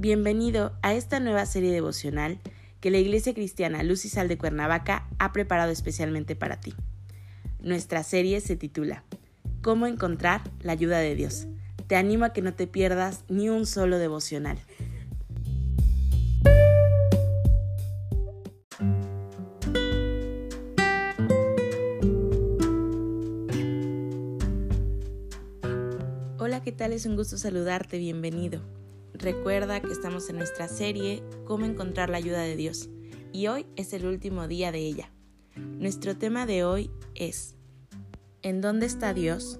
Bienvenido a esta nueva serie devocional que la Iglesia Cristiana Luz y Sal de Cuernavaca ha preparado especialmente para ti. Nuestra serie se titula Cómo encontrar la ayuda de Dios. Te animo a que no te pierdas ni un solo devocional. Hola, ¿qué tal? Es un gusto saludarte, bienvenido. Recuerda que estamos en nuestra serie Cómo encontrar la ayuda de Dios y hoy es el último día de ella. Nuestro tema de hoy es ¿En dónde está Dios?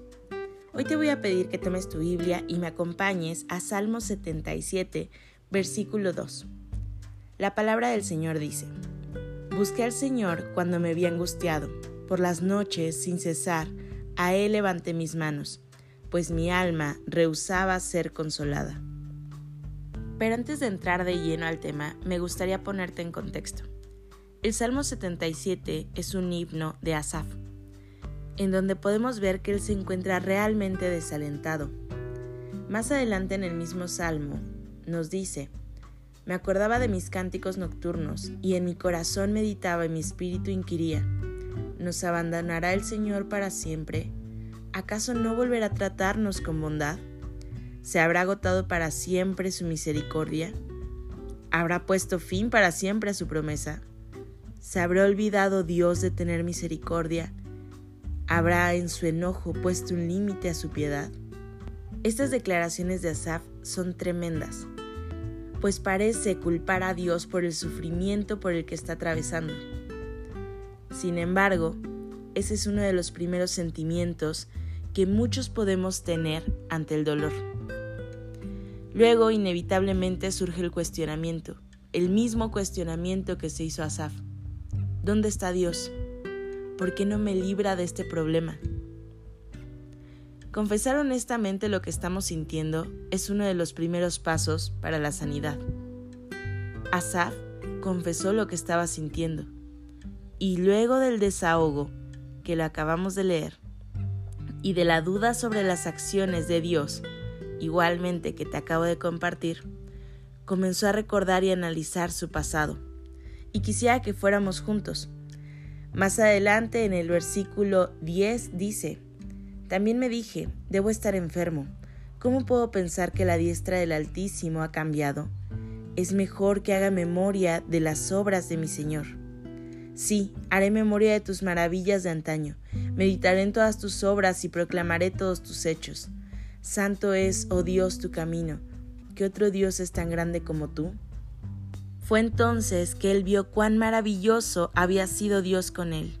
Hoy te voy a pedir que tomes tu Biblia y me acompañes a Salmo 77, versículo 2. La palabra del Señor dice, Busqué al Señor cuando me vi angustiado, por las noches sin cesar, a Él levanté mis manos, pues mi alma rehusaba ser consolada. Pero antes de entrar de lleno al tema, me gustaría ponerte en contexto. El Salmo 77 es un himno de Asaf, en donde podemos ver que él se encuentra realmente desalentado. Más adelante en el mismo Salmo nos dice, me acordaba de mis cánticos nocturnos y en mi corazón meditaba y mi espíritu inquiría, ¿nos abandonará el Señor para siempre? ¿Acaso no volverá a tratarnos con bondad? ¿Se habrá agotado para siempre su misericordia? ¿Habrá puesto fin para siempre a su promesa? ¿Se habrá olvidado Dios de tener misericordia? ¿Habrá en su enojo puesto un límite a su piedad? Estas declaraciones de Asaf son tremendas, pues parece culpar a Dios por el sufrimiento por el que está atravesando. Sin embargo, ese es uno de los primeros sentimientos que muchos podemos tener ante el dolor. Luego, inevitablemente, surge el cuestionamiento, el mismo cuestionamiento que se hizo a Asaf. ¿Dónde está Dios? ¿Por qué no me libra de este problema? Confesar honestamente lo que estamos sintiendo es uno de los primeros pasos para la sanidad. Asaf confesó lo que estaba sintiendo y luego del desahogo que lo acabamos de leer y de la duda sobre las acciones de Dios igualmente que te acabo de compartir, comenzó a recordar y analizar su pasado, y quisiera que fuéramos juntos. Más adelante en el versículo 10 dice, También me dije, debo estar enfermo. ¿Cómo puedo pensar que la diestra del Altísimo ha cambiado? Es mejor que haga memoria de las obras de mi Señor. Sí, haré memoria de tus maravillas de antaño, meditaré en todas tus obras y proclamaré todos tus hechos. Santo es, oh Dios, tu camino. ¿Qué otro Dios es tan grande como tú? Fue entonces que él vio cuán maravilloso había sido Dios con él.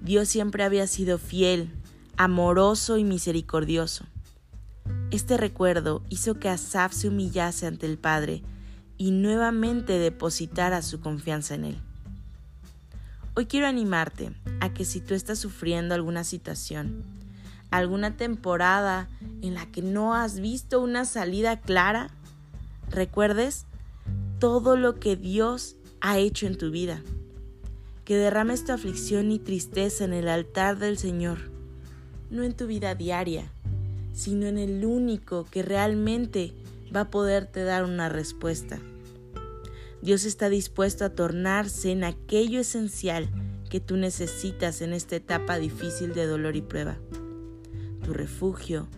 Dios siempre había sido fiel, amoroso y misericordioso. Este recuerdo hizo que Asaf se humillase ante el Padre y nuevamente depositara su confianza en él. Hoy quiero animarte a que si tú estás sufriendo alguna situación, alguna temporada en la que no has visto una salida clara, recuerdes todo lo que Dios ha hecho en tu vida. Que derrames tu aflicción y tristeza en el altar del Señor, no en tu vida diaria, sino en el único que realmente va a poderte dar una respuesta. Dios está dispuesto a tornarse en aquello esencial que tú necesitas en esta etapa difícil de dolor y prueba tu refugio,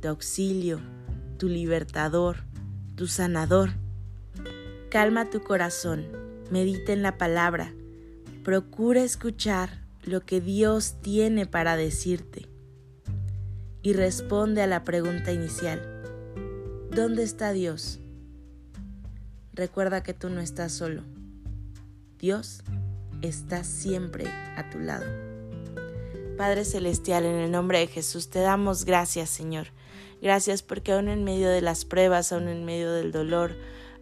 tu auxilio, tu libertador, tu sanador. Calma tu corazón, medita en la palabra, procura escuchar lo que Dios tiene para decirte y responde a la pregunta inicial. ¿Dónde está Dios? Recuerda que tú no estás solo. Dios está siempre a tu lado. Padre Celestial, en el nombre de Jesús, te damos gracias, Señor. Gracias porque aún en medio de las pruebas, aún en medio del dolor,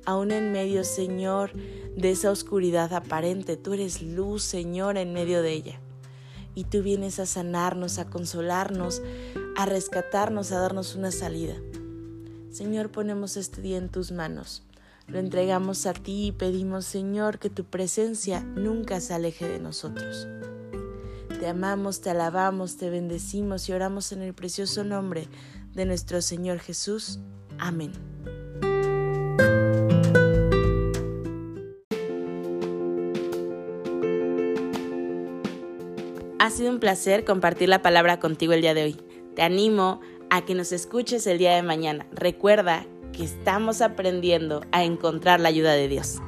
aún en medio, Señor, de esa oscuridad aparente, tú eres luz, Señor, en medio de ella. Y tú vienes a sanarnos, a consolarnos, a rescatarnos, a darnos una salida. Señor, ponemos este día en tus manos. Lo entregamos a ti y pedimos, Señor, que tu presencia nunca se aleje de nosotros. Te amamos, te alabamos, te bendecimos y oramos en el precioso nombre de nuestro Señor Jesús. Amén. Ha sido un placer compartir la palabra contigo el día de hoy. Te animo a que nos escuches el día de mañana. Recuerda que estamos aprendiendo a encontrar la ayuda de Dios.